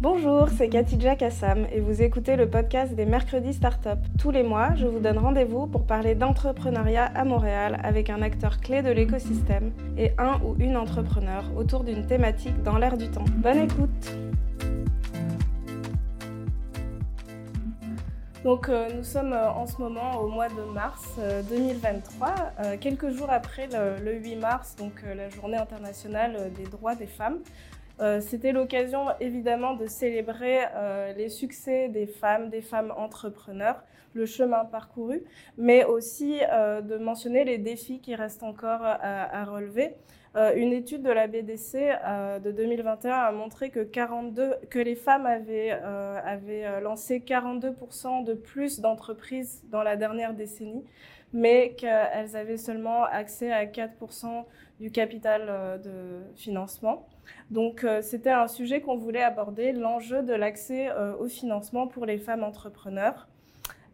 Bonjour, c'est Katidja Kassam et vous écoutez le podcast des Mercredis Startup. Tous les mois, je vous donne rendez-vous pour parler d'entrepreneuriat à Montréal avec un acteur clé de l'écosystème et un ou une entrepreneur autour d'une thématique dans l'air du temps. Bonne écoute Donc euh, nous sommes euh, en ce moment au mois de mars 2023, euh, quelques jours après le, le 8 mars, donc la journée internationale des droits des femmes. Euh, c'était l'occasion évidemment de célébrer euh, les succès des femmes, des femmes entrepreneurs, le chemin parcouru, mais aussi euh, de mentionner les défis qui restent encore à, relever. une étude de la BDC de 2021 a montré que, 42, que les femmes avaient, avaient lancé 42% de plus d'entreprises dans la dernière décennie, mais qu'elles avaient seulement accès à 4% du capital de financement. Donc euh, c'était un sujet qu'on voulait aborder, l'enjeu de l'accès euh, au financement pour les femmes entrepreneurs.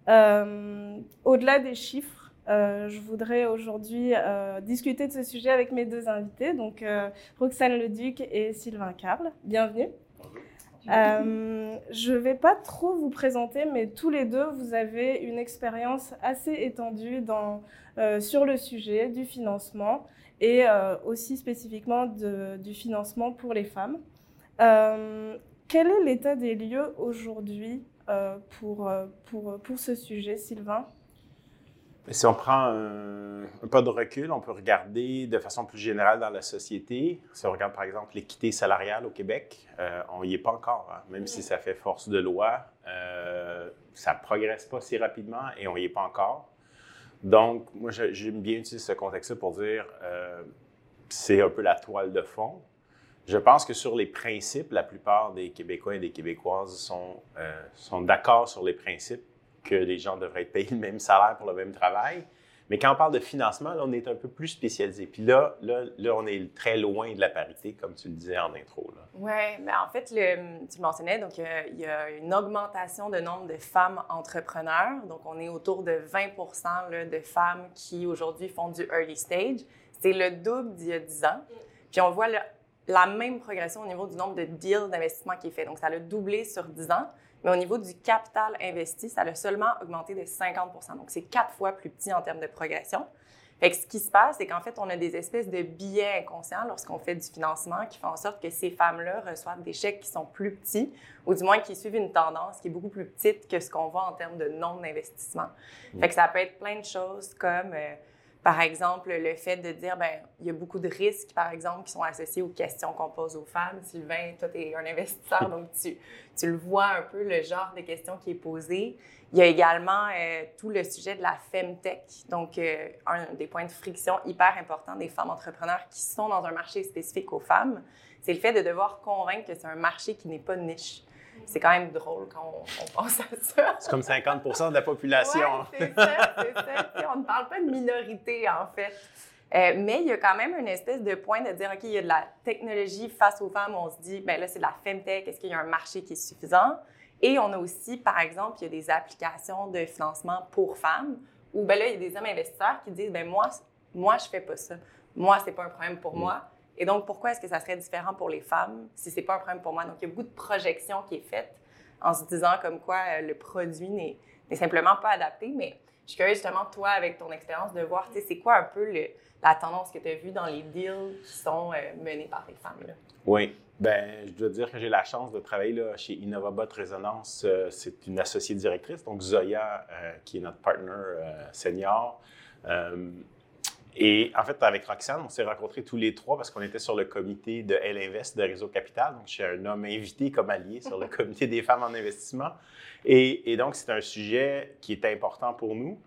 Euh, au-delà des chiffres, je voudrais aujourd'hui discuter de ce sujet avec mes deux invités, donc Roxane Leduc et Sylvain Carle. Bienvenue. Je ne vais pas trop vous présenter, mais tous les deux, vous avez une expérience assez étendue dans, sur le sujet du financement et euh, aussi spécifiquement du financement pour les femmes. Euh, quel est l'état des lieux aujourd'hui euh, pour, pour, pour ce sujet, Sylvain? Si on prend un, pas de recul, on peut regarder de façon plus générale dans la société. Si on regarde par exemple l'équité salariale au Québec, on n'y est pas encore, hein. même si ça fait force de loi. ça ne progresse pas si rapidement et on n'y est pas encore. Donc, moi, j'aime bien utiliser ce contexte-là pour dire euh, c'est un peu la toile de fond. Je pense que sur les principes, la plupart des Québécois et des Québécoises sont, euh, sont d'accord sur les principes que les gens devraient être payés le même salaire pour le même travail. Mais quand on parle de financement, là, on est un peu plus spécialisé. Puis là, là, là, on est très loin de la parité, comme tu le disais en intro. Oui, mais en fait, tu le mentionnais, donc il y a une augmentation de nombre de femmes entrepreneurs. Donc, on est autour de 20 là, de femmes qui aujourd'hui font du early stage. C'est le double d'il y a 10 ans. Puis on voit la même progression au niveau du nombre de deals d'investissement qui est fait. Donc, ça a doublé sur 10 ans. Mais au niveau du capital investi, ça a seulement augmenté de 50% Donc, c'est quatre fois plus petit en termes de progression. Fait que ce qui se passe, c'est qu'en fait, on a des espèces de billets inconscients lorsqu'on fait du financement qui font en sorte que ces femmes-là reçoivent des chèques qui sont plus petits ou du moins qui suivent une tendance qui est beaucoup plus petite que ce qu'on voit en termes de nombre d'investissement. Fait que ça peut être plein de choses comme... Euh, par exemple, le fait de dire, ben il y a beaucoup de risques, par exemple, qui sont associés aux questions qu'on pose aux femmes. Sylvain, toi, tu es un investisseur, donc tu, tu, le vois un peu, le genre de questions qui est posé. Il y a également euh, tout le sujet de la femtech, donc euh, un des points de friction hyper importants des femmes entrepreneurs qui sont dans un marché spécifique aux femmes, c'est le fait de devoir convaincre que c'est un marché qui n'est pas niche c'est quand même drôle quand on, pense à ça. C'est comme 50% de la population. c'est ça, c'est ça. on ne parle pas de minorité, en fait. Euh, mais il y a quand même une espèce de point de dire, OK, il y a de la technologie face aux femmes. On se dit, ben là, c'est de la femtech. Est-ce qu'il y a un marché qui est suffisant? Et on a aussi, par exemple, il y a des applications de financement pour femmes où, ben là, il y a des hommes investisseurs qui disent, ben moi, moi, je fais pas ça. Moi, c'est pas un problème pour mm. moi. Et donc, pourquoi est-ce que ça serait différent pour les femmes si c'est pas un problème pour moi? Donc, il y a beaucoup de projections qui est faite en se disant comme quoi euh, le produit n'est simplement pas adapté. Mais je suis curieuse justement, toi, avec ton expérience, de voir, tu sais, c'est quoi un peu la tendance que tu as vue dans les deals qui sont euh, menés par les femmes? Là? Oui. Ben, je dois dire que j'ai la chance de travailler là, chez InnovaBot Résonance. Euh, c'est une associée directrice, donc Zoya, qui est notre partner senior. Et en fait, avec Roxane, on s'est rencontrés tous les trois parce qu'on était sur le comité de Elle Invest de Réseau Capital. Donc, je suis un homme invité comme allié sur le comité des femmes en investissement. Et, donc, c'est un sujet qui est important pour nous.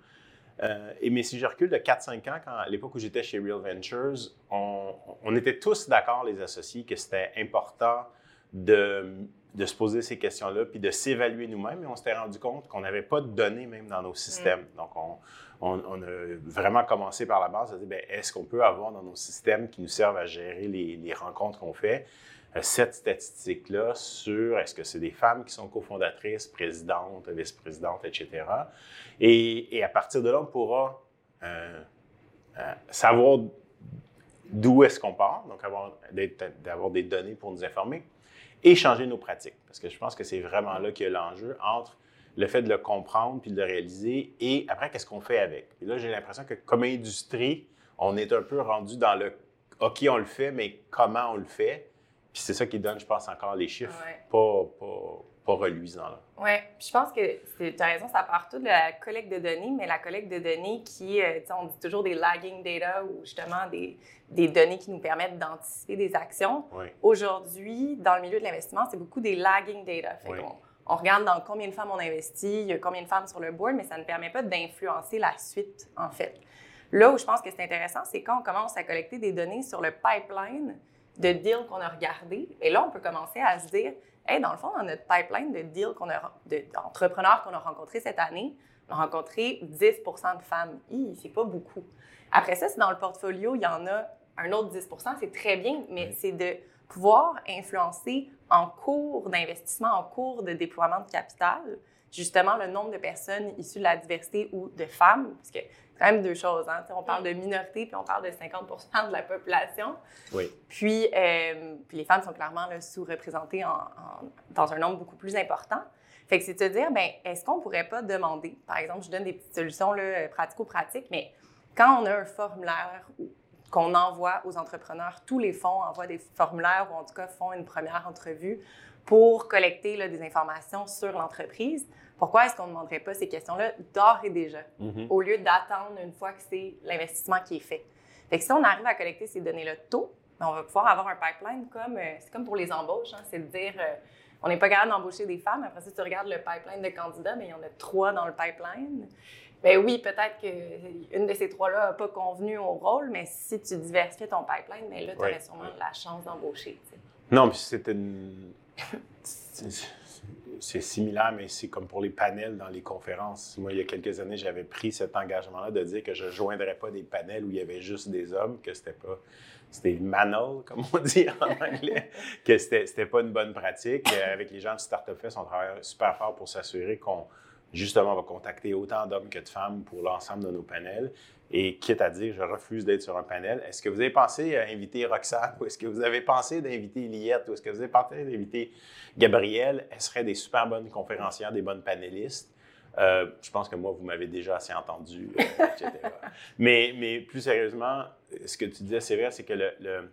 Euh, et mais si je recule de 4-5 ans, quand, à l'époque où j'étais chez Real Ventures, on, on était tous d'accord, les associés, que c'était important de, de, se poser ces questions-là, puis de s'évaluer nous-mêmes. Et on s'était rendu compte qu'on n'avait pas de données même dans nos systèmes. Mm. Donc, on, on, a vraiment commencé par la base à dire, ben, est-ce qu'on peut avoir dans nos systèmes qui nous servent à gérer les, rencontres qu'on fait, euh, cette statistique-là sur est-ce que c'est des femmes qui sont cofondatrices, présidentes, vice-présidentes, etc. Et, à partir de là, on pourra euh, euh, savoir d'où est-ce qu'on part, donc d'avoir des données pour nous informer, et changer nos pratiques. Parce que je pense que c'est vraiment là qu'il y a l'enjeu entre le fait de le comprendre puis de le réaliser et après, qu'est-ce qu'on fait avec? Et là, j'ai l'impression que comme industrie, on est un peu rendu dans le OK, on le fait, mais comment on le fait. Puis c'est ça qui donne, je pense, encore les chiffres pas, pas, pas reluisants. Oui, je pense que tu as raison, ça part tout de la collecte de données, mais la collecte de données qui, euh, on dit toujours des lagging data ou justement des, des données qui nous permettent d'anticiper des actions. Aujourd'hui, dans le milieu de l'investissement, c'est beaucoup des lagging data. Fait on, regarde dans combien de femmes on investit, il y a combien de femmes sur le board, mais ça ne permet pas d'influencer la suite, en fait. Là où je pense que c'est intéressant, c'est quand on commence à collecter des données sur le pipeline de deals qu'on a regardés. Et là, on peut commencer à se dire, hey, dans le fond, dans notre pipeline de deals qu'on a, d'entrepreneurs qu'on a rencontrés cette année, on a rencontré 10 de femmes. c'est pas beaucoup. Après ça, si dans le portfolio, il y en a un autre 10% c'est très bien, mais c'est de pouvoir influencer en cours d'investissement, en cours de déploiement de capital, justement le nombre de personnes issues de la diversité ou de femmes, parce que c'est quand même deux choses. Hein? On parle de minorité, puis on parle de 50% de la population. Oui. Puis, euh, puis les femmes sont clairement sous-représentées dans un nombre beaucoup plus important. Fait que c'est de se dire, ben est-ce qu'on pourrait pas demander, par exemple, je donne des petites solutions pratico-pratiques, mais quand on a un formulaire qu'on envoie aux entrepreneurs, tous les fonds envoient des formulaires ou en tout cas font une première entrevue pour collecter des informations sur l'entreprise. Pourquoi est-ce qu'on ne demanderait pas ces questions-là d'ores et déjà, mm-hmm. au lieu d'attendre une fois que c'est l'investissement qui est fait? Fait que si on arrive à collecter ces données-là tôt, ben, on va pouvoir avoir un pipeline comme, euh, c'est comme pour les embauches, hein, c'est de dire, euh, on n'est pas capable d'embaucher des femmes. Après, si tu regardes le pipeline de candidats, mais ben, il y en a trois dans le pipeline. Bien oui, peut-être qu'une de ces trois-là n'a pas convenu au rôle, mais si tu diversifies ton pipeline, bien là, tu aurais sûrement la chance d'embaucher. Non, puis c'est une c'est similaire, mais c'est comme pour les panels dans les conférences. Moi, il y a quelques années, j'avais pris cet engagement-là de dire que je ne joindrais pas des panels où il y avait juste des hommes, que c'était pas. C'était manal, comme on dit en anglais, que c'était pas une bonne pratique. Euh, avec les gens de Startup Fest, on travaille super fort pour s'assurer qu'on justement, va contacter autant d'hommes que de femmes pour l'ensemble de nos panels. Et quitte à dire, je refuse d'être sur un panel, est-ce que vous avez pensé à inviter Roxane ou est-ce que vous avez pensé d'inviter Liette ou est-ce que vous avez pensé d'inviter Gabrielle? Elles seraient des super bonnes conférencières, des bonnes panélistes. Euh, je pense que moi, vous m'avez déjà assez entendu, euh, etc. mais, mais plus sérieusement, ce que tu disais, c'est vrai, c'est que le,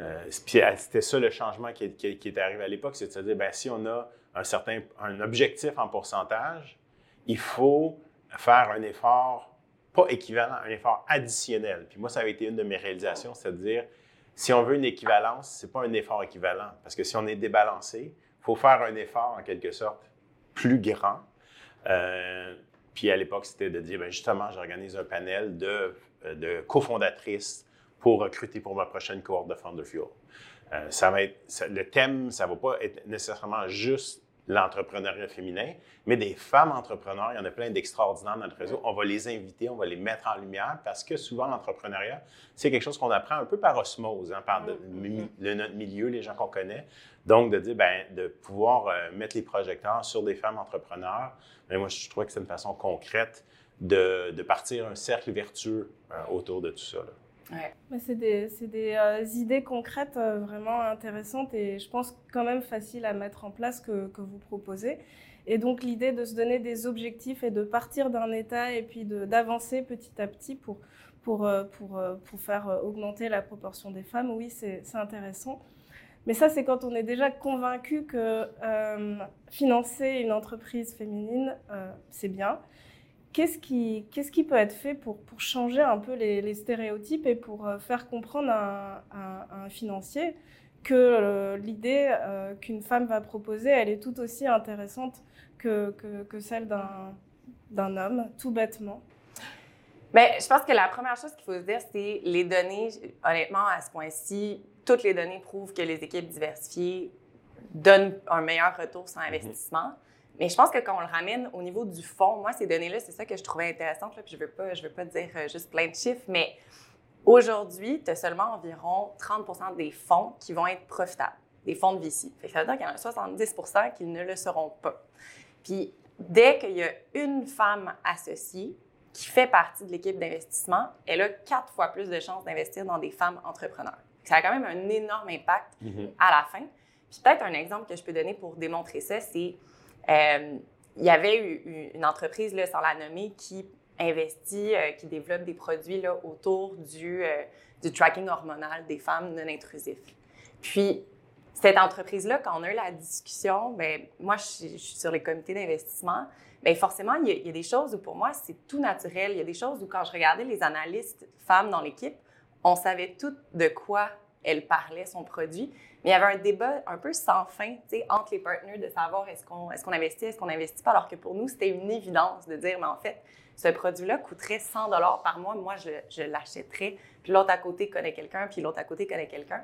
euh, c'était ça le changement qui, qui, qui était arrivé à l'époque, c'est de se dire, ben, si on a un certain un objectif en pourcentage, il faut faire un effort, pas équivalent, un effort additionnel. Puis moi, ça avait été une de mes réalisations, c'est-à-dire, si on veut une équivalence, c'est pas un effort équivalent. Parce que si on est débalancé, il faut faire un effort, en quelque sorte, plus grand. Euh, puis à l'époque, c'était de dire, bien, justement, j'organise un panel de, de cofondatrices pour recruter pour ma prochaine cohorte de Founder Fuel. Euh, ça va être, le thème, ça ne va pas être nécessairement juste l'entrepreneuriat féminin, mais des femmes entrepreneurs, il y en a plein d'extraordinaires dans notre réseau. On va les inviter, on va les mettre en lumière parce que souvent, l'entrepreneuriat, c'est quelque chose qu'on apprend un peu par osmose, hein, par le, notre milieu, les gens qu'on connaît. Donc, de dire, ben, de pouvoir euh, mettre les projecteurs sur des femmes entrepreneurs, mais ben, moi, je trouve que c'est une façon concrète de, de partir un cercle vertueux euh, autour de tout ça. Là. C'est des, euh, idées concrètes euh, vraiment intéressantes et je pense quand même faciles à mettre en place que, vous proposez. Et donc l'idée de se donner des objectifs et de partir d'un état et puis d'avancer petit à petit pour, euh, faire augmenter la proportion des femmes, oui, c'est intéressant. Mais ça, c'est quand on est déjà convaincu que financer une entreprise féminine, c'est bien Qu'est-ce qui, qu'est-ce qui peut être fait pour, pour changer un peu les, stéréotypes et pour euh, faire comprendre à, un financier que euh, l'idée euh, qu'une femme va proposer, elle est tout aussi intéressante que, que, que celle d'un, d'un homme, tout bêtement? Bien, je pense que la première chose qu'il faut se dire, c'est les données, honnêtement, à ce point-ci, toutes les données prouvent que les équipes diversifiées donnent un meilleur retour sur investissement. Mais je pense que quand on le ramène au niveau du fond, moi, ces données-là, c'est ça que je trouvais intéressant. Là, puis je ne veux, pas, je veux pas dire euh, juste plein de chiffres, mais aujourd'hui, tu as seulement environ 30% des fonds qui vont être profitables, des fonds de VC. ça veut dire qu'il y en a 70 qui ne le seront pas. Puis dès qu'il y a une femme associée, qui fait partie de l'équipe d'investissement, elle a quatre fois plus de chances d'investir dans des femmes entrepreneurs. Ça a quand même un énorme impact Mhm. à la fin. Puis peut-être un exemple que je peux donner pour démontrer ça, c'est euh, il y avait une entreprise, là, sans la nommer, qui investit, euh, qui développe des produits là, autour du, euh, du tracking hormonal des femmes non intrusifs. Puis cette entreprise-là, quand on a eu la discussion, ben moi, je, suis- je suis sur les comités d'investissement, bien forcément, il y, a, il y a des choses où pour moi, c'est tout naturel. Il y a des choses où quand je regardais les analystes femmes dans l'équipe, on savait toutes de quoi elle parlait, son produit. Mais il y avait un débat un peu sans fin, entre les partenaires de savoir est-ce qu'on est investit, est-ce qu'on n'investit pas, alors que pour nous, c'était une évidence de dire, mais en fait, ce produit-là coûterait 100 dollars par mois, moi, je, l'achèterais. Puis l'autre à côté connaît quelqu'un, puis l'autre à côté connaît quelqu'un.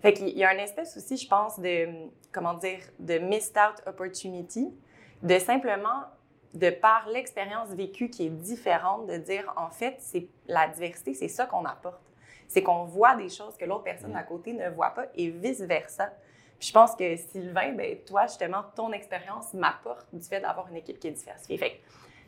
Fait qu'il y a une espèce aussi, je pense, de, comment dire, de missed out opportunity, de simplement, de par l'expérience vécue qui est différente, de dire, en fait, c'est la diversité, c'est ça qu'on apporte. C'est qu'on voit des choses que l'autre personne à côté ne voit pas et vice-versa. Puis je pense que Sylvain, ben, toi, justement, ton expérience m'apporte du fait d'avoir une équipe qui est diversifiée. Fait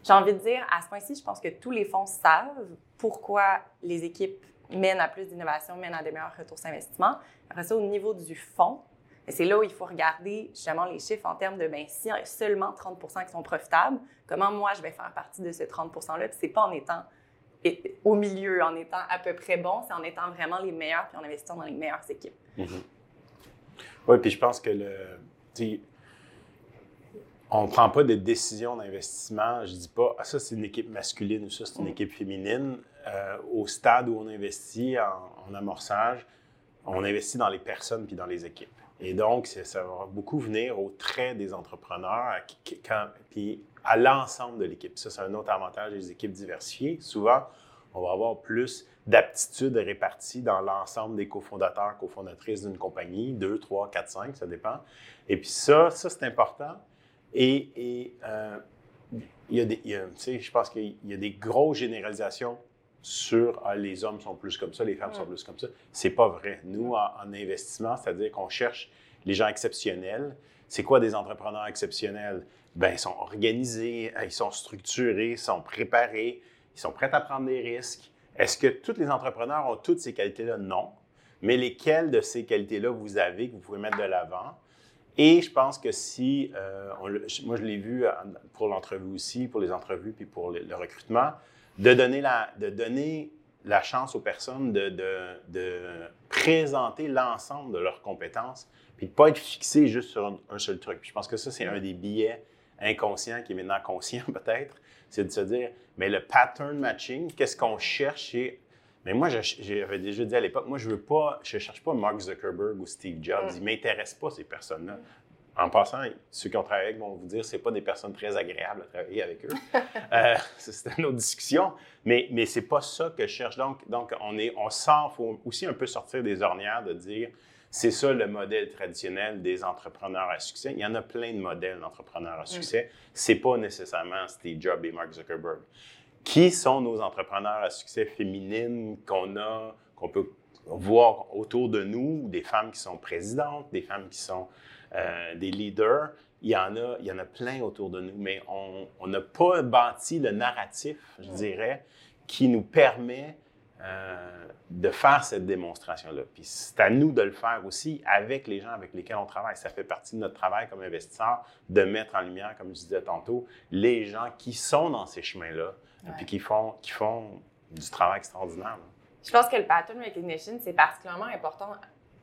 j'ai envie de dire, à ce point-ci, je pense que tous les fonds savent pourquoi les équipes mènent à plus d'innovation, mènent à des meilleurs retours sur investissement. Après ça, au niveau du fonds, ben, c'est là où il faut regarder justement les chiffres en termes de, ben, si seulement 30% qui sont profitables, comment moi je vais faire partie de ce 30 %-là? Puis c'est pas en étant au milieu, en étant à peu près bon, c'est en étant vraiment les meilleurs puis en investissant dans les meilleures équipes. Oui, puis je pense que le. On ne prend pas de décision d'investissement. Je ne dis pas, ah, ça, c'est une équipe masculine ou ça, c'est une Mm. équipe féminine. Euh, au stade où on investit en, en amorçage, on investit dans les personnes puis dans les équipes. Et donc, ça va beaucoup venir au trait des entrepreneurs puis à l'ensemble de l'équipe. Ça, c'est un autre avantage des équipes diversifiées. Souvent, on va avoir plus d'aptitudes réparties dans l'ensemble des cofondateurs, cofondatrices d'une compagnie, 2, 3, 4, 5, ça dépend. Et puis ça, ça c'est important. Et, euh, il y a des, il y je pense qu'il y a des grosses généralisations sur ah, les hommes sont plus comme ça, les femmes sont plus comme ça. C'est pas vrai. Nous, en, en investissement, c'est-à-dire qu'on cherche les gens exceptionnels. C'est quoi des entrepreneurs exceptionnels? Ben, ils sont organisés, euh, ils sont structurés, ils sont préparés, ils sont prêts à prendre des risques. Est-ce que tous les entrepreneurs ont toutes ces qualités-là? Non. Mais lesquelles de ces qualités-là vous avez que vous pouvez mettre de l'avant? Et je pense que si, euh, on moi je l'ai vu euh, pour l'entrevue aussi, pour les entrevues puis pour le, le recrutement, de donner la, de donner la chance aux personnes de, de, de présenter l'ensemble de leurs compétences, puis de ne pas être fixé juste sur un, un seul truc. Puis je pense que ça, c'est un des billets inconscients qui est maintenant conscient peut-être, c'est de se dire, mais le pattern matching, qu'est-ce qu'on cherche? Chez mais moi, j'avais déjà dit à l'époque, moi, je veux pas, je cherche pas Mark Zuckerberg ou Steve Jobs. Ils m'intéressent pas, ces personnes-là. En passant, ceux qui ont travaillé avec vont vous dire que c'est pas des personnes très agréables à travailler avec eux. Euh, c'est une autre discussion. Mais, mais c'est pas ça que je cherche. Donc, donc on, est, on sent, faut aussi un peu sortir des ornières de dire, c'est ça le modèle traditionnel des entrepreneurs à succès. Il y en a plein de modèles d'entrepreneurs à succès. C'est pas nécessairement Steve Jobs et Mark Zuckerberg qui sont nos entrepreneurs à succès féminines qu'on a, qu'on peut voir autour de nous, des femmes qui sont présidentes, des femmes qui sont euh, des leaders. Il y, en a, il y en a plein autour de nous, mais on n'a pas bâti le narratif, je dirais, qui nous permet euh, de faire cette démonstration-là. Puis c'est à nous de le faire aussi avec les gens avec lesquels on travaille. Ça fait partie de notre travail comme investisseur de mettre en lumière, comme je disais tantôt, les gens qui sont dans ces chemins-là, Ouais. puis qui font, qui font du travail extraordinaire. là. Je pense que le pattern recognition, c'est particulièrement important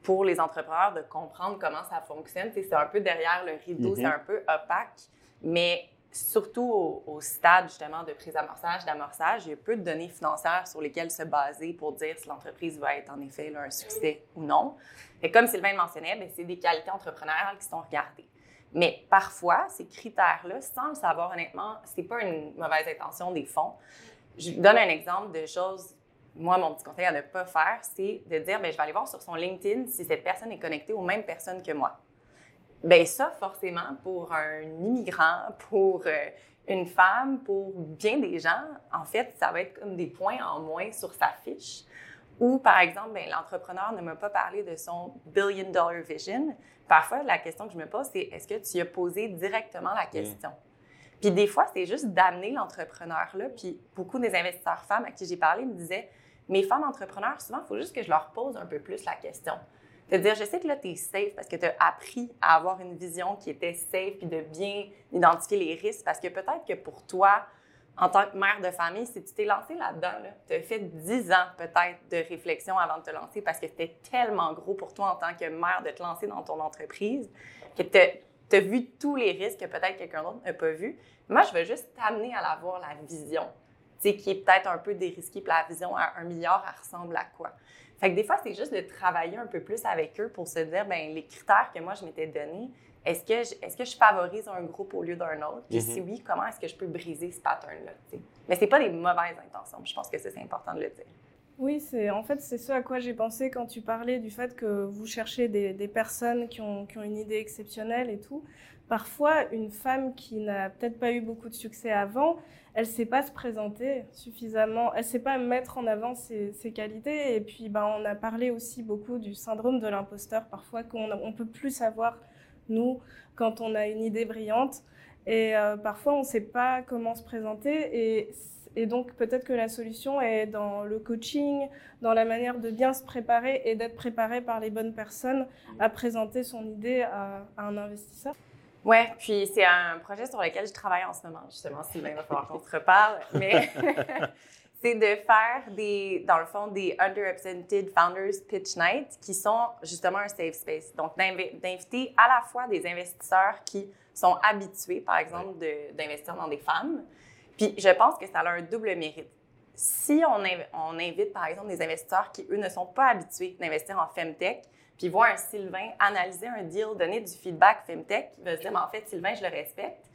pour les entrepreneurs de comprendre comment ça fonctionne. C'est un peu derrière le rideau, Mhm. c'est un peu opaque, mais surtout au, au stade justement de prise d'amorçage, d'amorçage, il y a peu de données financières sur lesquelles se baser pour dire si l'entreprise va être en effet là, un succès ou non. Et comme Sylvain le mentionnait, ben, c'est des qualités entrepreneuriales qui sont regardées. Mais parfois, ces critères-là, sans le savoir honnêtement, c'est pas une mauvaise intention des fonds. Je donne un exemple de choses moi, mon petit conseil à ne pas faire, c'est de dire, ben, je vais aller voir sur son LinkedIn si cette personne est connectée aux mêmes personnes que moi. Ben ça, forcément, pour un immigrant, pour euh, une femme, pour bien des gens, en fait, ça va être comme des points en moins sur sa fiche. Ou, par exemple, ben, l'entrepreneur ne m'a pas parlé de son billion dollar vision. Parfois, la question que je me pose, c'est est-ce que tu as posé directement la question? Puis Puis des fois, c'est juste d'amener l'entrepreneur là. Puis beaucoup des investisseurs femmes à qui j'ai parlé me disaient, mes femmes entrepreneurs, souvent, il faut juste que je leur pose un peu plus la question. De dire, je sais que là, tu es safe parce que tu as appris à avoir une vision qui était safe puis de bien identifier les risques parce que peut-être que pour toi, en tant que mère de famille, si tu t'es lancé là-dedans, là, tu as fait 10 ans peut-être de réflexion avant de te lancer parce que c'était tellement gros pour toi en tant que mère de te lancer dans ton entreprise que tu as vu tous les risques que peut-être quelqu'un d'autre n'a pas vu. Moi, je veux juste t'amener à avoir la vision, qui est peut-être un peu dérisquée, puis la vision à un milliard, elle ressemble à quoi? Fait que des fois, c'est juste de travailler un peu plus avec eux pour se dire, ben les critères que moi, je m'étais donnés, est-ce que, je, est-ce que je favorise un groupe au lieu d'un autre? Puis si mhm. oui, comment est-ce que je peux briser ce pattern-là? Mais c'est pas des mauvaises intentions. Je pense que c'est important de le dire. Oui, c'est en fait c'est ce à quoi j'ai pensé quand tu parlais du fait que vous cherchez des, personnes qui ont, qui ont, une idée exceptionnelle et tout. Parfois, une femme qui n'a peut-être pas eu beaucoup de succès avant, elle sait pas se présenter suffisamment, elle sait pas mettre en avant ses, qualités. Et puis, ben, on a parlé aussi beaucoup du syndrome de l'imposteur, parfois qu'on on peut plus savoir nous quand on a une idée brillante. Et euh, parfois, on ne sait pas comment se présenter. Et, et donc, peut-être que la solution est dans le coaching, dans la manière de bien se préparer et d'être préparé par les bonnes personnes à présenter son idée à, un investisseur. Oui, puis c'est un projet sur lequel je travaille en ce moment, justement. Sylvain, il va falloir qu'on se reparle. Mais c'est de faire des, dans le fond, des underrepresented founders pitch night qui sont justement un safe space. Donc, d'inviter à la fois des investisseurs qui sont habitués, par exemple, d'investir dans des femmes. Puis, je pense que ça a un double mérite. Si on, invite, par exemple, des investisseurs qui, eux, ne sont pas habitués d'investir en femtech, puis voir un Sylvain analyser un deal, donner du feedback femtech, il va se dire, mais en fait, Sylvain, je le respecte.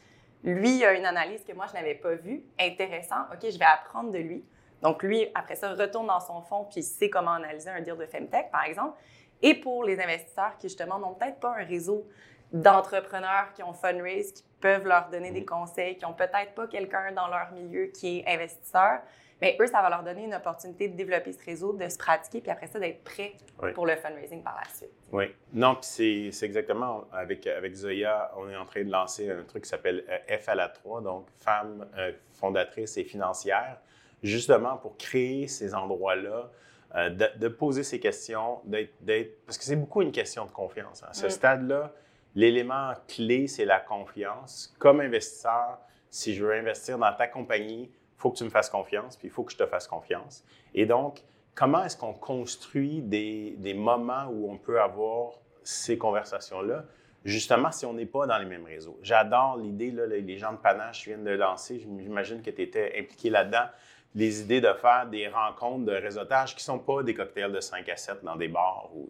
Lui, il a une analyse que moi, je n'avais pas vue. Intéressant. OK, je vais apprendre de lui. Donc, lui, après ça, retourne dans son fonds puis il sait comment analyser un deal de Femtech, par exemple. Et pour les investisseurs qui, justement, n'ont peut-être pas un réseau d'entrepreneurs qui ont fundraise, qui peuvent leur donner des conseils, qui n'ont peut-être pas quelqu'un dans leur milieu qui est investisseur, mais eux, ça va leur donner une opportunité de développer ce réseau, de se pratiquer, puis après ça, d'être prêt pour le fundraising par la suite. Oui. Non, puis c'est exactement, avec, avec Zoya, on est en train de lancer un truc qui s'appelle euh, F à la 3, donc Femmes euh, fondatrices et financières justement pour créer ces endroits-là, euh, de, poser ces questions, d'être, parce que c'est beaucoup une question de confiance. À hein. ce mm. stade-là, l'élément clé, c'est la confiance. Comme investisseur, si je veux investir dans ta compagnie, il faut que tu me fasses confiance, puis il faut que je te fasse confiance. Et donc, comment est-ce qu'on construit des, des, moments où on peut avoir ces conversations-là, justement si on n'est pas dans les mêmes réseaux? J'adore l'idée, les gens de Panache viennent de lancer, j'imagine que tu étais impliqué là-dedans les idées de faire des rencontres de réseautage qui ne sont pas des cocktails de 5 à 7 dans des bars. Ou,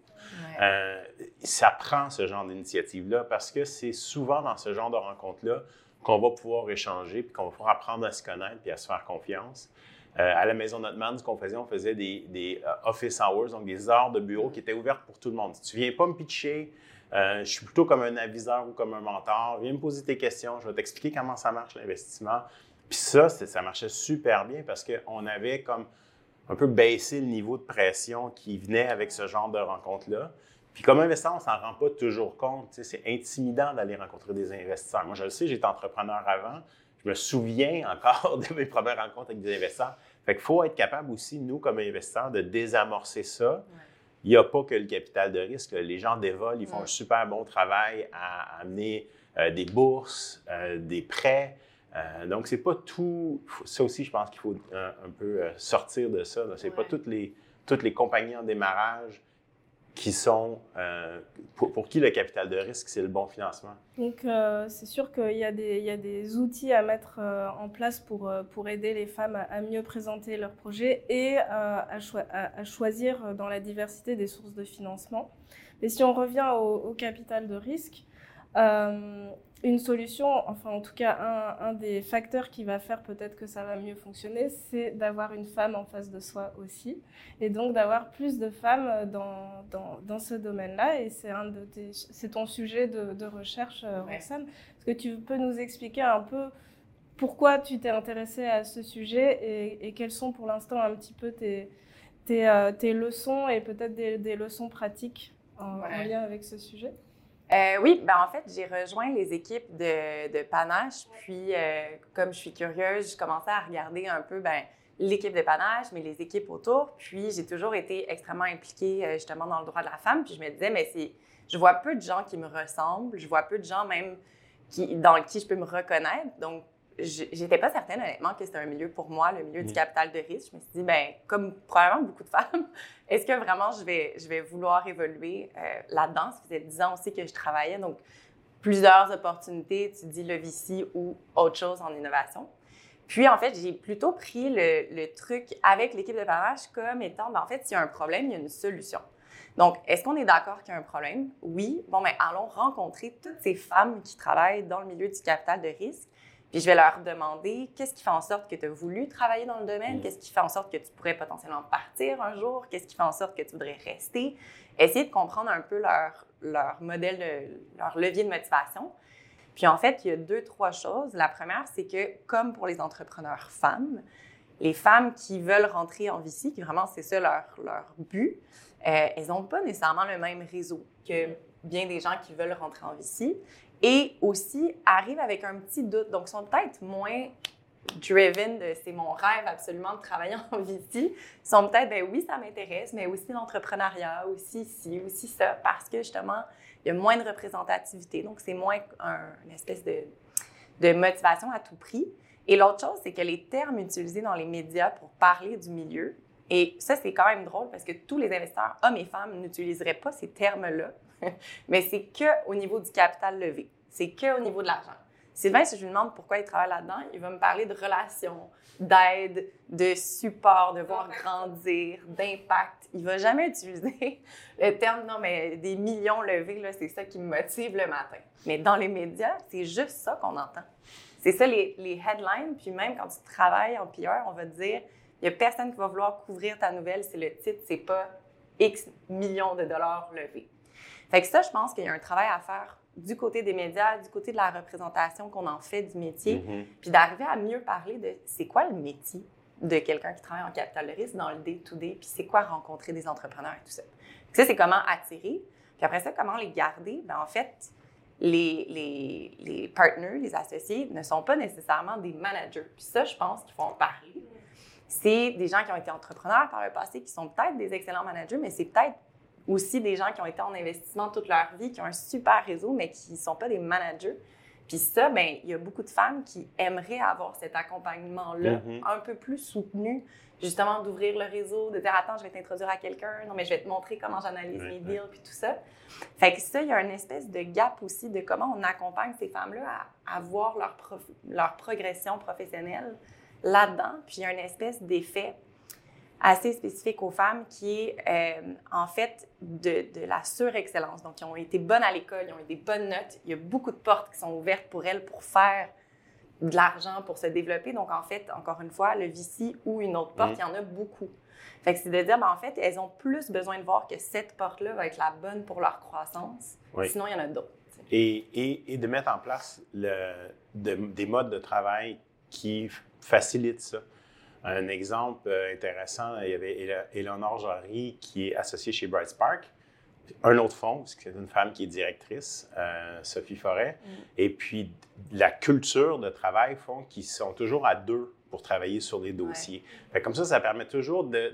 euh, ça prend ce genre d'initiative-là parce que c'est souvent dans ce genre de rencontres-là qu'on va pouvoir échanger puis qu'on va pouvoir apprendre à se connaître puis à se faire confiance. Euh, à la Maison Notman, ce qu'on faisait, on faisait des, des euh, office hours, donc des heures de bureau qui étaient ouvertes pour tout le monde. Si tu viens pas me pitcher, je suis plutôt comme un aviseur ou comme un mentor, viens me poser tes questions, je vais t'expliquer comment ça marche l'investissement. Puis ça, ça marchait super bien parce qu'on avait comme un peu baissé le niveau de pression qui venait avec ce genre de rencontre-là. Puis comme investisseur, on ne s'en rend pas toujours compte. C'est intimidant d'aller rencontrer des investisseurs. Moi, je le sais, j'étais entrepreneur avant. Je me souviens encore de mes premières rencontres avec des investisseurs. Fait qu'il faut être capable aussi, nous, comme investisseurs, de désamorcer ça. Il n'y a pas que le capital de risque. Les gens dévolent, ils font un super bon travail à amener euh, des bourses, euh, des prêts. Euh, donc, c'est pas tout. Ça aussi, je pense qu'il faut euh, un, peu euh, sortir de ça. C'est pas toutes les, toutes les compagnies en démarrage qui sont. Pour, qui le capital de risque, c'est le bon financement. Donc, c'est sûr qu'il y, a des, y a des outils à mettre en place pour, pour aider les femmes à, mieux présenter leurs projets et à, à, choisir dans la diversité des sources de financement. Mais si on revient au, au capital de risque, une solution, enfin en tout cas un, des facteurs qui va faire peut-être que ça va mieux fonctionner, c'est d'avoir une femme en face de soi aussi, et donc d'avoir plus de femmes dans, dans, dans ce domaine-là, et c'est, un de c'est ton sujet de, de recherche, euh, Roxane. Est-ce que tu peux nous expliquer un peu pourquoi tu t'es intéressée à ce sujet et, et, quelles sont pour l'instant un petit peu tes, tes, euh, tes leçons et peut-être des, des leçons pratiques en lien avec ce sujet? Euh, oui, ben en fait, j'ai rejoint les équipes de, Panache. Puis, euh, comme je suis curieuse, je commençais à regarder un peu ben, l'équipe de Panache, mais les équipes autour. Puis, j'ai toujours été extrêmement impliquée euh, justement dans le droit de la femme. Puis, je me disais, mais c'est, je vois peu de gens qui me ressemblent. Je vois peu de gens même qui, dans qui je peux me reconnaître. Donc, j'étais pas certaine, honnêtement, que c'était un milieu pour moi, le milieu du mm. capital de risque. Je me suis dit, ben comme probablement beaucoup de femmes, est-ce que vraiment je vais, je vais vouloir évoluer euh, là-dedans? Ça faisait 10 ans aussi que je travaillais, donc plusieurs opportunités, tu dis le VC ou autre chose en innovation. Puis, en fait, j'ai plutôt pris le, le truc avec l'équipe de parage comme étant, ben, en fait, s'il y a un problème, il y a une solution. Donc, est-ce qu'on est, d'accord qu'il y a un problème? Oui. Bon, mais ben, allons rencontrer toutes ces femmes qui travaillent dans le milieu du capital de risque puis je vais leur demander qu'est-ce qui fait en sorte que tu as voulu travailler dans le domaine, mm. qu'est-ce qui fait en sorte que tu pourrais potentiellement partir un jour, qu'est-ce qui fait en sorte que tu voudrais rester? Essayer de comprendre un peu leur, leur modèle, de, leur levier de motivation. Puis en fait, il y a deux, trois choses. La première, c'est que comme pour les entrepreneurs femmes, les femmes qui veulent rentrer en VC, qui vraiment c'est ça leur, leur but, euh, elles n'ont pas nécessairement le même réseau que bien des gens qui veulent rentrer en VC et aussi arrivent avec un petit doute. Donc, sont peut-être moins driven de c'est mon rêve absolument de travailler en VC. Sont peut-être, ben oui, ça m'intéresse, mais aussi l'entrepreneuriat, aussi ci, aussi ça, parce que justement, il y a moins de représentativité. Donc, c'est moins une espèce de motivation à tout prix. Et l'autre chose, c'est que les termes utilisés dans les médias pour parler du milieu, et ça, c'est quand même drôle parce que tous les investisseurs, hommes et femmes, n'utiliseraient pas ces termes-là. Mais c'est que au niveau du capital levé. C'est que au niveau de l'argent. Sylvain, si je lui demande pourquoi il travaille là-dedans, il va me parler de relations, d'aide, de support, de voir grandir, d'impact. Il va jamais utiliser le terme non mais des millions levés c'est ça qui me motive le matin. Mais dans les médias, c'est juste ça qu'on entend. C'est ça les, les, headlines. Puis même quand tu travailles en PR, on va te dire il n'y a personne qui va vouloir couvrir ta nouvelle si le titre c'est pas X millions de dollars levés. Fait que ça, je pense qu'il y a un travail à faire du côté des médias, du côté de la représentation qu'on en fait du métier, mm-hmm. puis d'arriver à mieux parler de c'est quoi le métier de quelqu'un qui travaille en capital de risque dans le day-to-day, puis c'est quoi rencontrer des entrepreneurs et tout ça. ça, c'est comment attirer. Puis après ça, comment les garder? Bien, en fait, les, les, les partners, les associés, ne sont pas nécessairement des managers. Puis ça, je pense qu'il faut en parler. C'est des gens qui ont été entrepreneurs par le passé, qui sont peut-être des excellents managers, mais c'est peut-être aussi des gens qui ont été en investissement toute leur vie, qui ont un super réseau, mais qui ne sont pas des managers. Puis ça, ben il y a beaucoup de femmes qui aimeraient avoir cet accompagnement-là, mm-hmm. un peu plus soutenu, justement d'ouvrir le réseau, de dire attends, je vais t'introduire à quelqu'un, non mais je vais te montrer comment j'analyse mes deals, puis tout ça. Fait que ça, il y a une espèce de gap aussi de comment on accompagne ces femmes-là à, à voir leur, leur progression professionnelle là-dedans. Puis il y a une espèce d'effet assez spécifique aux femmes qui est euh, en fait de, de la surexcellence. Donc, ils ont été bonnes à l'école, ils ont eu des bonnes notes. Il y a beaucoup de portes qui sont ouvertes pour elles pour faire de l'argent, pour se développer. Donc, en fait, encore une fois, le VC ou une autre porte, mm. il y en a beaucoup. Fait que c'est de dire, ben, en fait, elles ont plus besoin de voir que cette porte-là va être la bonne pour leur croissance. Sinon, il y en a d'autres. Et, et, et, de mettre en place le, des modes de travail qui facilitent ça. Un exemple euh, intéressant, il y avait Eleonore Jarry qui est associée chez Bright Spark. Un autre fonds, c'est une femme qui est directrice, euh, Sophie Forêt. Mm. Et puis, la culture de travail font qu'ils sont toujours à deux pour travailler sur des dossiers. comme ça, ça permet toujours de,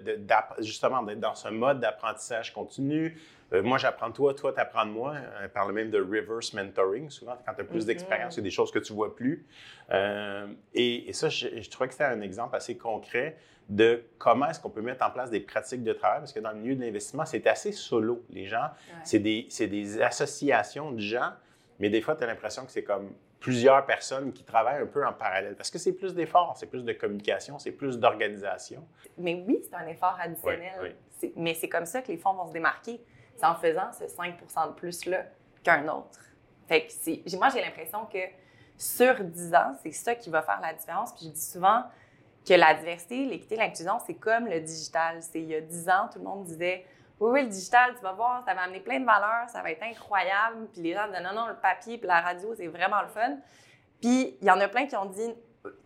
justement d'être dans ce mode d'apprentissage continu, euh, moi, j'apprends de toi, toi, tu apprends de moi. On euh, parle même de reverse mentoring, souvent, quand tu as plus mm-hmm. d'expérience, c'est des choses que tu vois plus. Euh, et, ça, je, trouvais que c'était un exemple assez concret de comment est-ce qu'on peut mettre en place des pratiques de travail, parce que dans le milieu de l'investissement, c'est assez solo. Les gens, c'est des, des, associations de gens, mais des fois, tu as l'impression que c'est comme plusieurs personnes qui travaillent un peu en parallèle, parce que c'est plus d'efforts, c'est plus de communication, c'est plus d'organisation. Mais oui, c'est un effort additionnel. Mais c'est comme ça que les fonds vont se démarquer c'est en faisant ce 5 de plus-là qu'un autre. Fait que moi, j'ai l'impression que sur 10 ans, c'est ça qui va faire la différence. Puis je dis souvent que la diversité, l'équité, l'inclusion, c'est comme le digital. C'est il y a 10 ans, tout le monde disait oui, oui, le digital, tu vas voir, ça va amener plein de valeurs, ça va être incroyable. Puis les gens disaient non, non, le papier puis la radio, c'est vraiment le fun. Puis il y en a plein qui ont dit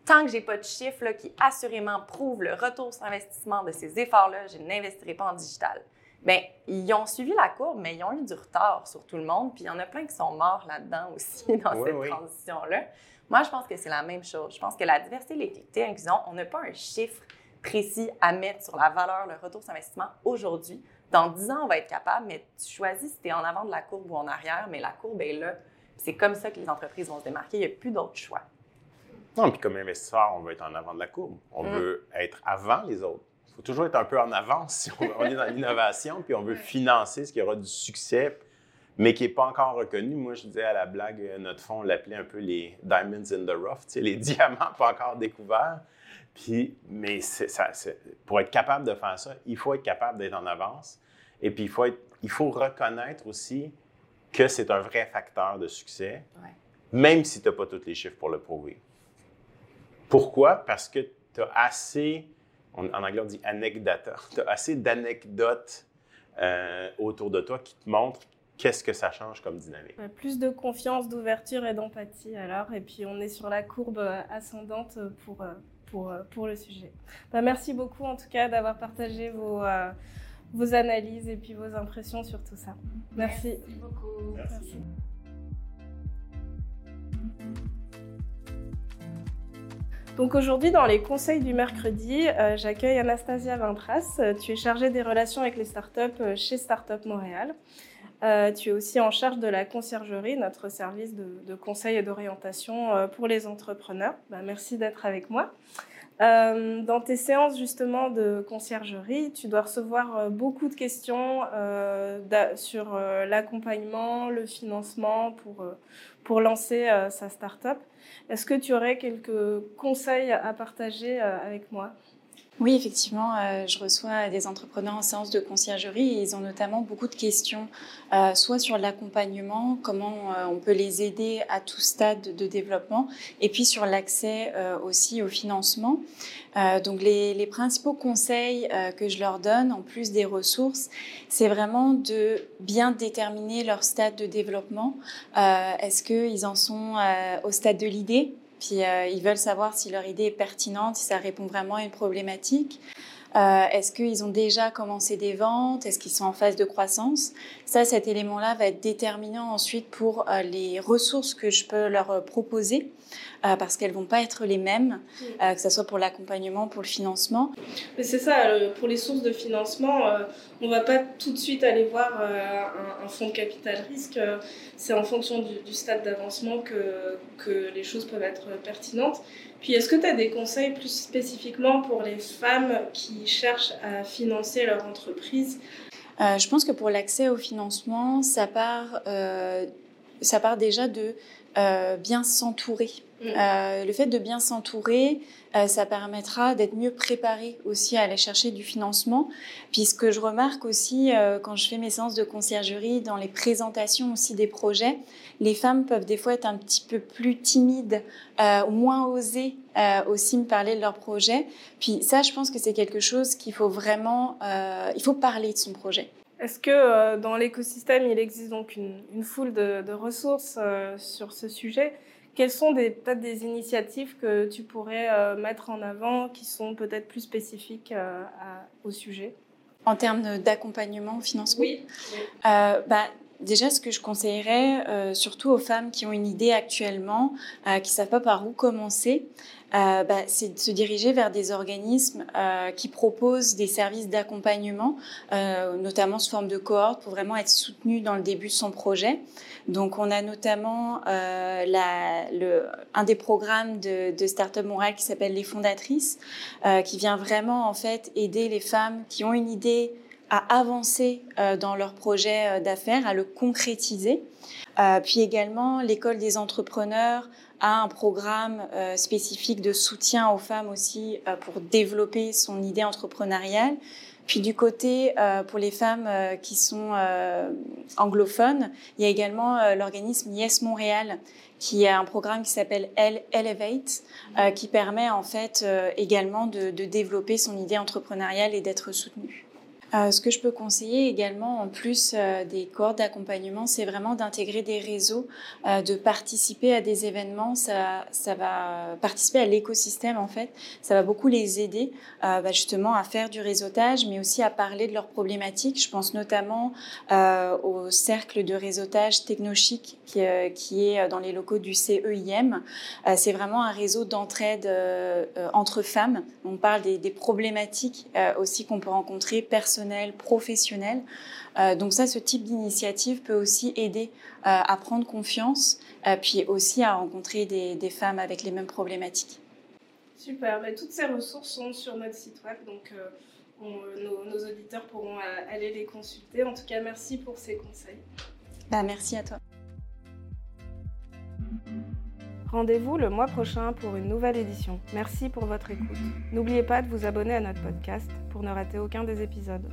tant que j'ai pas de chiffres qui assurément prouvent le retour sur investissement de ces efforts-là, je n'investirai pas en digital. Bien, ils ont suivi la courbe, mais ils ont eu du retard sur tout le monde. Puis il y en a plein qui sont morts là-dedans aussi, dans cette transition-là. Moi, je pense que c'est la même chose. Je pense que la diversité, l'équité, l'inclusion, on n'a pas un chiffre précis à mettre sur la valeur, le retour sur investissement aujourd'hui. Dans 10 ans, on va être capable, mais tu choisis si tu es en avant de la courbe ou en arrière, mais la courbe est là. C'est comme ça que les entreprises vont se démarquer. Il n'y a plus d'autre choix. Non, puis comme investisseur, on veut être en avant de la courbe. On mm. veut être avant les autres. Faut toujours être un peu en avance si on, est dans l'innovation, puis on veut financer ce qui aura du succès, mais qui n'est pas encore reconnu. Moi, je disais à la blague, euh, notre fonds, on l'appelait un peu les diamonds in the rough, les diamants pas encore découverts. Puis, mais ça, pour être capable de faire ça, il faut être capable d'être en avance. Et puis, il faut, il faut reconnaître aussi que c'est un vrai facteur de succès, même si tu n'as pas tous les chiffres pour le prouver. Pourquoi? Parce que tu as assez, en anglais on dit anecdata, tu as assez d'anecdotes euh, autour de toi qui te montrent qu'est-ce que ça change comme dynamique. Plus de confiance, d'ouverture et d'empathie alors, et puis on est sur la courbe euh, ascendante pour, euh, pour, pour le sujet. Bah, merci beaucoup en tout cas d'avoir partagé vos, vos analyses et puis vos impressions sur tout ça. Merci. Merci beaucoup. Merci. Donc aujourd'hui, dans les conseils du mercredi, euh, j'accueille Anastasia Vintras. Euh, tu es chargée des relations avec les startups euh, chez Startup Montréal. tu es aussi en charge de la conciergerie, notre service de, conseil et d'orientation pour les entrepreneurs. Bah, merci d'être avec moi. Dans tes séances justement de conciergerie, tu dois recevoir beaucoup de questions sur l'accompagnement, le financement pour, pour lancer sa startup. Est-ce que tu aurais quelques conseils à partager euh, avec moi? Oui, effectivement, euh, je reçois des entrepreneurs en séance de conciergerie et ils ont notamment beaucoup de questions, euh, soit sur l'accompagnement, comment on peut les aider à tout stade de développement, et puis sur l'accès aussi au financement. donc les, principaux conseils que je leur donne, en plus des ressources, c'est vraiment de bien déterminer leur stade de développement. Est-ce qu'ils en sont au stade de l'idée? Puis euh, ils veulent savoir si leur idée est pertinente, si ça répond vraiment à une problématique. Euh, Est-ce qu'ils ont déjà commencé des ventes? Est-ce qu'ils sont en phase de croissance? Ça, cet élément-là va être déterminant ensuite pour euh, les ressources que je peux leur proposer. Euh, parce qu'elles vont pas être les mêmes, euh, que ce soit pour l'accompagnement, pour le financement. Mais c'est ça, pour les sources de financement, on va pas tout de suite aller voir un, fonds de capital risque. c'est en fonction du, du stade d'avancement que, que les choses peuvent être pertinentes. Puis est-ce que tu as des conseils plus spécifiquement pour les femmes qui cherchent à financer leur entreprise? Euh, Je pense que pour l'accès au financement, ça part, euh, ça part déjà de euh, bien s'entourer. Mm. Euh, le fait de bien s'entourer, euh, ça permettra d'être mieux préparé aussi à aller chercher du financement. Puisque je remarque aussi quand je fais mes séances de conciergerie, dans les présentations aussi des projets, les femmes peuvent des fois être un petit peu plus timides moins osées aussi me parler de leur projet. Puis ça, je pense que c'est quelque chose qu'il faut vraiment, il faut parler de son projet. Est-ce que euh, dans l'écosystème, il existe donc une, foule de, ressources euh, sur ce sujet? Quelles sont peut-être des initiatives que tu pourrais euh, mettre en avant qui sont peut-être plus spécifiques au sujet? En termes d'accompagnement financement Oui. Bah, déjà, ce que je conseillerais, surtout aux femmes qui ont une idée actuellement, qui ne savent pas par où commencer, euh, bah, c'est de se diriger vers des organismes euh, qui proposent des services d'accompagnement, euh, notamment sous forme de cohorte, pour vraiment être soutenu dans le début de son projet. Donc, on a notamment euh, la, le, un des programmes de, de Startup Montréal qui s'appelle Les Fondatrices, euh, qui vient vraiment en fait aider les femmes qui ont une idée à avancer dans leur projet d'affaires, à le concrétiser. puis également l'école des entrepreneurs a un programme euh, spécifique de soutien aux femmes aussi euh, pour développer son idée entrepreneuriale. Puis du côté euh, pour les femmes qui sont anglophones, il y a également l'organisme Yes Montréal qui a un programme qui s'appelle Elevate, qui permet en fait également de, de, développer son idée entrepreneuriale et d'être soutenu. Euh, ce que je peux conseiller également, en plus euh, des corps d'accompagnement, c'est vraiment d'intégrer des réseaux, euh, de participer à des événements. Ça, va participer à l'écosystème en fait. Ça va beaucoup les aider bah, justement à faire du réseautage, mais aussi à parler de leurs problématiques. Je pense notamment au cercle de réseautage technochic qui, qui, est dans les locaux du CEIM. c'est vraiment un réseau d'entraide entre femmes. On parle des, des problématiques aussi qu'on peut rencontrer personnellement professionnel. Euh, donc ça, ce type d'initiative peut aussi aider euh, à prendre confiance, euh, puis aussi à rencontrer des, femmes avec les mêmes problématiques. Super, bah, toutes ces ressources sont sur notre site web, donc nos, nos, auditeurs pourront aller les consulter. En tout cas, merci pour ces conseils. Bah, merci à toi. Rendez-vous le mois prochain pour une nouvelle édition. Merci pour votre écoute. N'oubliez pas de vous abonner à notre podcast pour ne rater aucun des épisodes.